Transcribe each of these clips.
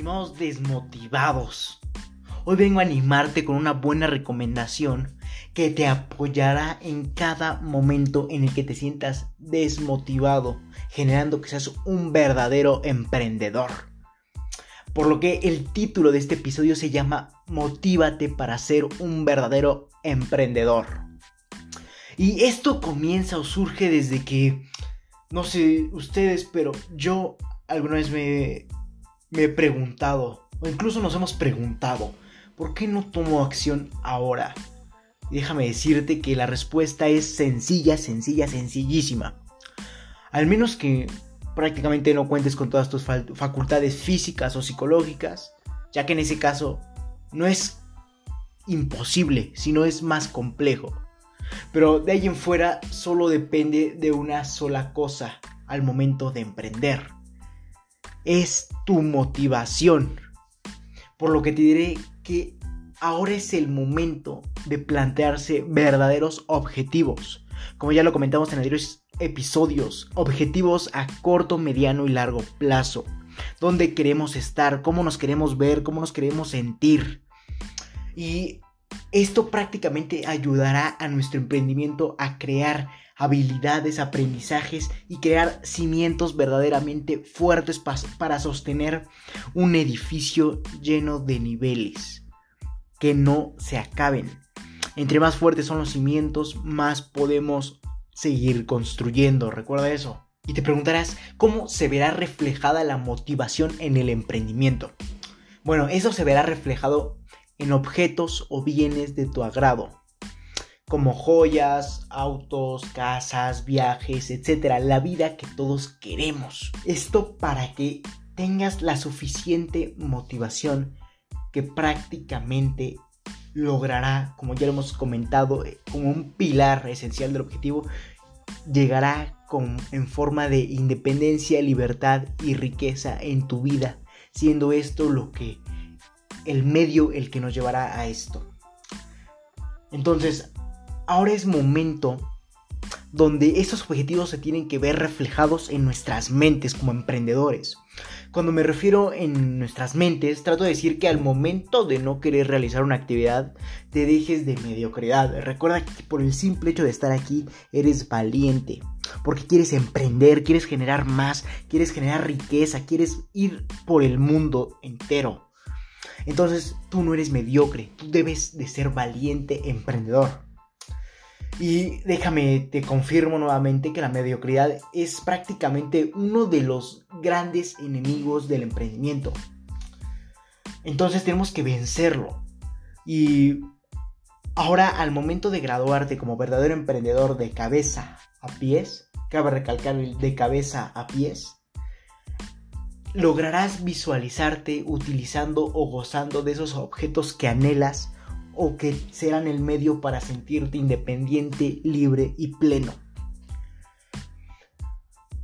estimados desmotivados. Hoy vengo a animarte con una buena recomendación que te apoyará en cada momento en el que te sientas desmotivado, generando que seas un verdadero emprendedor. Por lo que el título de este episodio se llama Motívate para ser un verdadero emprendedor. Y esto comienza o surge desde que, no sé ustedes, pero yo alguna vez me, me he preguntado, o incluso nos hemos preguntado, ¿por qué no tomo acción ahora? Déjame decirte que la respuesta es sencilla, sencilla, sencillísima. Al menos que prácticamente no cuentes con todas tus facultades físicas o psicológicas, ya que en ese caso no es imposible, sino es más complejo. Pero de ahí en fuera solo depende de una sola cosa al momento de emprender es tu motivación. Por lo que te diré que ahora es el momento de plantearse verdaderos objetivos. Como ya lo comentamos en anteriores episodios, objetivos a corto, mediano y largo plazo. Dónde queremos estar, cómo nos queremos ver, cómo nos queremos sentir. Y esto prácticamente ayudará a nuestro emprendimiento a crear habilidades, aprendizajes y crear cimientos verdaderamente fuertes para sostener un edificio lleno de niveles que no se acaben. Entre más fuertes son los cimientos, más podemos seguir construyendo. Recuerda eso. Y te preguntarás, ¿cómo se verá reflejada la motivación en el emprendimiento? Bueno, eso se verá reflejado en objetos o bienes de tu agrado como joyas, autos, casas, viajes, etcétera, la vida que todos queremos. Esto para que tengas la suficiente motivación que prácticamente logrará, como ya lo hemos comentado, eh, como un pilar esencial del objetivo, llegará con, en forma de independencia, libertad y riqueza en tu vida, siendo esto lo que el medio el que nos llevará a esto. Entonces, ahora es momento donde esos objetivos se tienen que ver reflejados en nuestras mentes como emprendedores. Cuando me refiero en nuestras mentes, trato de decir que al momento de no querer realizar una actividad, te dejes de mediocridad. Recuerda que por el simple hecho de estar aquí, eres valiente. Porque quieres emprender, quieres generar más, quieres generar riqueza, quieres ir por el mundo entero. Entonces tú no eres mediocre, tú debes de ser valiente emprendedor. Y déjame, te confirmo nuevamente que la mediocridad es prácticamente uno de los grandes enemigos del emprendimiento. Entonces tenemos que vencerlo. Y ahora al momento de graduarte como verdadero emprendedor de cabeza a pies, cabe recalcar de cabeza a pies, lograrás visualizarte utilizando o gozando de esos objetos que anhelas o que serán el medio para sentirte independiente, libre y pleno.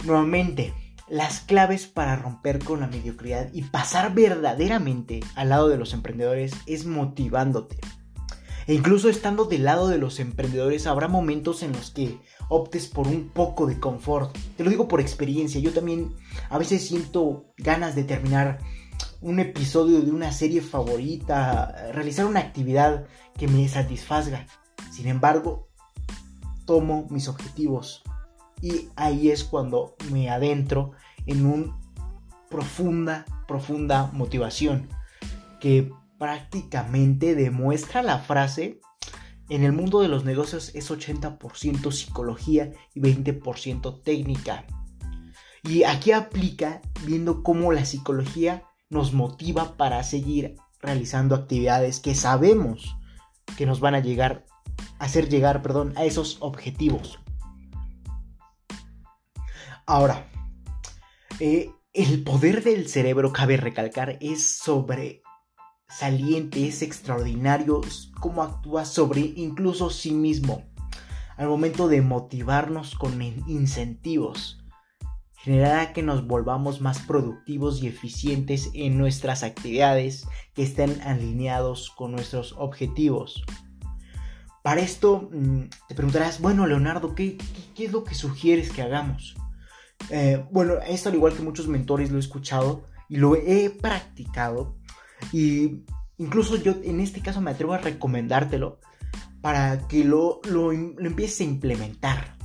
Nuevamente, las claves para romper con la mediocridad y pasar verdaderamente al lado de los emprendedores es motivándote. E incluso estando del lado de los emprendedores habrá momentos en los que optes por un poco de confort. Te lo digo por experiencia, yo también a veces siento ganas de terminar un episodio de una serie favorita, realizar una actividad que me satisfaga. Sin embargo, tomo mis objetivos y ahí es cuando me adentro en una profunda, profunda motivación que prácticamente demuestra la frase en el mundo de los negocios es 80% psicología y 20% técnica. Y aquí aplica viendo cómo la psicología nos motiva para seguir realizando actividades que sabemos que nos van a llegar hacer llegar, perdón, a esos objetivos. Ahora, eh, el poder del cerebro, cabe recalcar, es sobresaliente, es extraordinario cómo actúa sobre incluso sí mismo al momento de motivarnos con incentivos generará que nos volvamos más productivos y eficientes en nuestras actividades que estén alineados con nuestros objetivos. Para esto mm, te preguntarás, bueno Leonardo, ¿qué, qué, es lo que sugieres que hagamos? Eh, bueno, esto al igual que muchos mentores lo he escuchado, y lo he practicado y incluso yo en este caso me atrevo a recomendártelo para que lo, lo, lo empieces a implementar.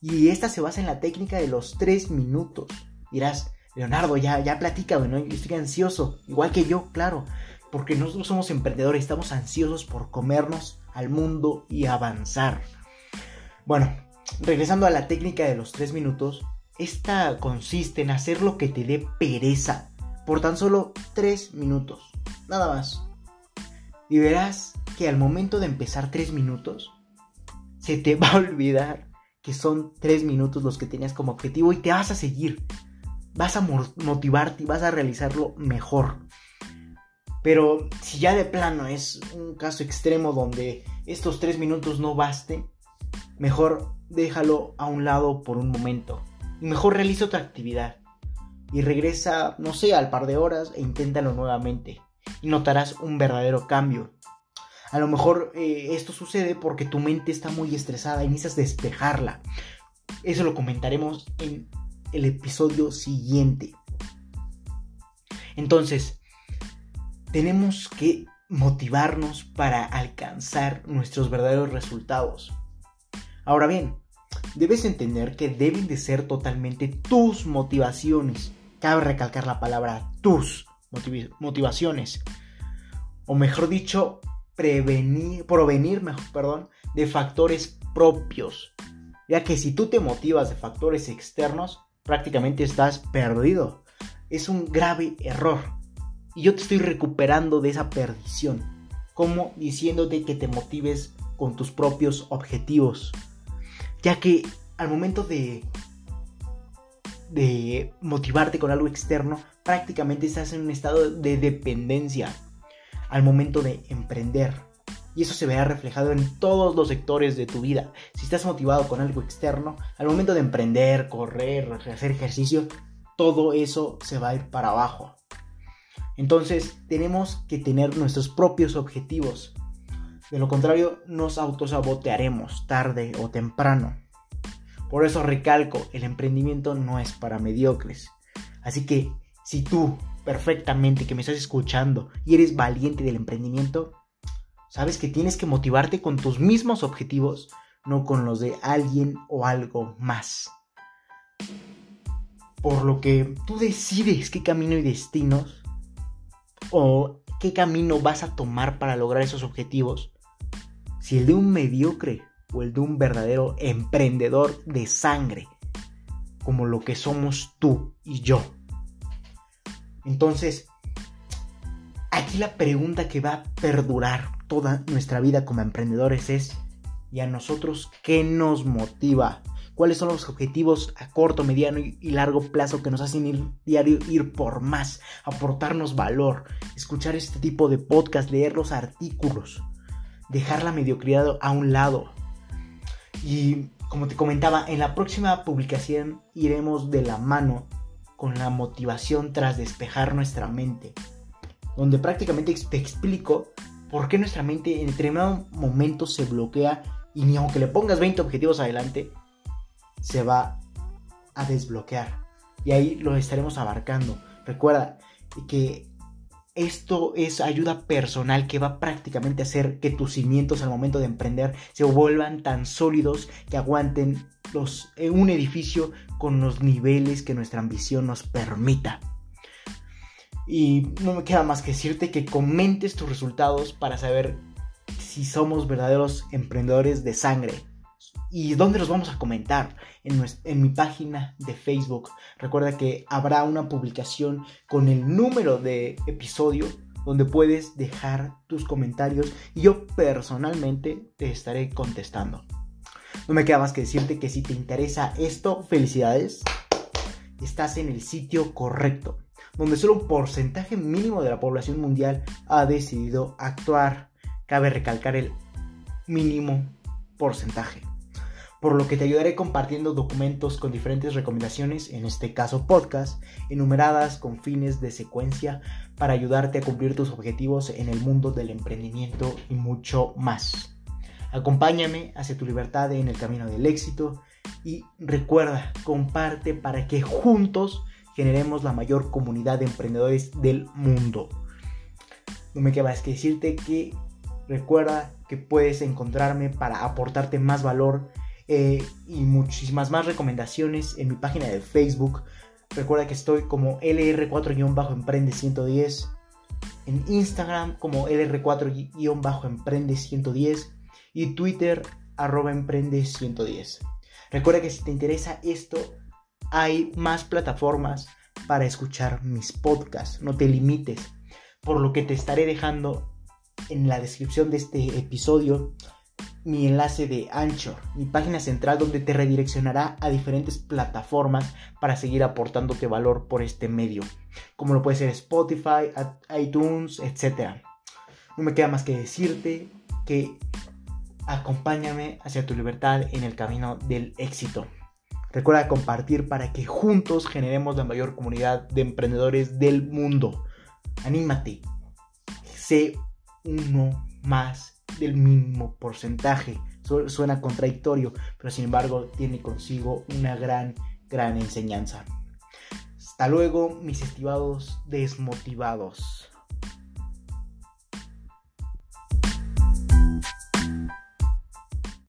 Y esta se basa en la técnica de los tres minutos. Dirás, Leonardo, ya, ya platícame, ¿no? Estoy ansioso, igual que yo, claro, porque nosotros somos emprendedores, estamos ansiosos por comernos al mundo y avanzar. Bueno, regresando a la técnica de los tres minutos, esta consiste en hacer lo que te dé pereza por tan solo tres minutos, nada más. Y verás que al momento de empezar tres minutos, se te va a olvidar que son tres minutos los que tenías como objetivo y te vas a seguir vas a motivarte y vas a realizarlo mejor. Pero si ya de plano es un caso extremo donde estos tres minutos no basten, mejor déjalo a un lado por un momento. Y mejor realiza otra actividad. Y regresa, no sé, al par de horas e inténtalo nuevamente. Y notarás un verdadero cambio. A lo mejor eh, esto sucede porque tu mente está muy estresada y necesitas despejarla. Eso lo comentaremos en el episodio siguiente. Entonces, tenemos que motivarnos para alcanzar nuestros verdaderos resultados. Ahora bien, debes entender que deben de ser totalmente tus motivaciones. Cabe recalcar la palabra tus motivaciones. O mejor dicho, provenir perdón, de factores propios. Ya que si tú te motivas de factores externos, prácticamente estás perdido. Es un grave error. Y yo te estoy recuperando de esa perdición. Como diciéndote que te motives con tus propios objetivos. Ya que al momento de, de motivarte con algo externo, prácticamente estás en un estado de dependencia al momento de emprender. Y eso se verá reflejado en todos los sectores de tu vida. Si estás motivado con algo externo, al momento de emprender, correr, hacer ejercicio, todo eso se va a ir para abajo. Entonces tenemos que tener nuestros propios objetivos. De lo contrario, nos autosabotearemos tarde o temprano. Por eso recalco, el emprendimiento no es para mediocres. Así que si tú perfectamente que me estás escuchando y eres valiente del emprendimiento, Sabes que tienes que motivarte con tus mismos objetivos, no con los de alguien o algo más. Por lo que tú decides qué camino y destinos o qué camino vas a tomar para lograr esos objetivos. Si el de un mediocre o el de un verdadero emprendedor de sangre, como lo que somos tú y yo. Entonces, aquí la pregunta que va a perdurar toda nuestra vida como emprendedores es, ¿y a nosotros qué nos motiva? ¿Cuáles son los objetivos a corto, mediano y largo plazo que nos hacen ir diario ir por más, aportarnos valor, escuchar este tipo de podcast, leer los artículos, dejar la mediocridad a un lado? Y como te comentaba, en la próxima publicación iremos de la mano con la motivación tras despejar nuestra mente, donde prácticamente te explico por qué nuestra mente en determinado momento se bloquea y ni aunque le pongas 20 objetivos adelante, se va a desbloquear. Y ahí lo estaremos abarcando. Recuerda que esto es ayuda personal que va prácticamente a hacer que tus cimientos al momento de emprender se vuelvan tan sólidos que aguanten los, un edificio con los niveles que nuestra ambición nos permita. Y no me queda más que decirte que comentes tus resultados para saber si somos verdaderos emprendedores de sangre. ¿Y dónde los vamos a comentar? En, mi página de Facebook. Recuerda que habrá una publicación con el número de episodio donde puedes dejar tus comentarios y yo personalmente te estaré contestando. No me queda más que decirte que si te interesa esto, felicidades. Estás en el sitio correcto donde solo un porcentaje mínimo de la población mundial ha decidido actuar. Cabe recalcar el mínimo porcentaje. Por lo que te ayudaré compartiendo documentos con diferentes recomendaciones, en este caso podcast, enumeradas con fines de secuencia para ayudarte a cumplir tus objetivos en el mundo del emprendimiento y mucho más. Acompáñame hacia tu libertad en el camino del éxito y recuerda, comparte para que juntos generemos la mayor comunidad de emprendedores del mundo. No me queda más que decirte que recuerda que puedes encontrarme para aportarte más valor eh, y muchísimas más recomendaciones en mi página de Facebook. Recuerda que estoy como LR4-Emprende110, en Instagram como LR4-Emprende110 y Twitter arroba Emprende110. Recuerda que si te interesa esto, hay más plataformas para escuchar mis podcasts. No te limites. Por lo que te estaré dejando en la descripción de este episodio mi enlace de Anchor, mi página central donde te redireccionará a diferentes plataformas para seguir aportándote valor por este medio, como lo puede ser Spotify, iTunes, etc. No me queda más que decirte que acompáñame hacia tu libertad en el camino del éxito. Recuerda compartir para que juntos generemos la mayor comunidad de emprendedores del mundo. Anímate. Sé uno más del mínimo porcentaje. Suena contradictorio, pero sin embargo tiene consigo una gran, gran enseñanza. Hasta luego, mis estimados desmotivados.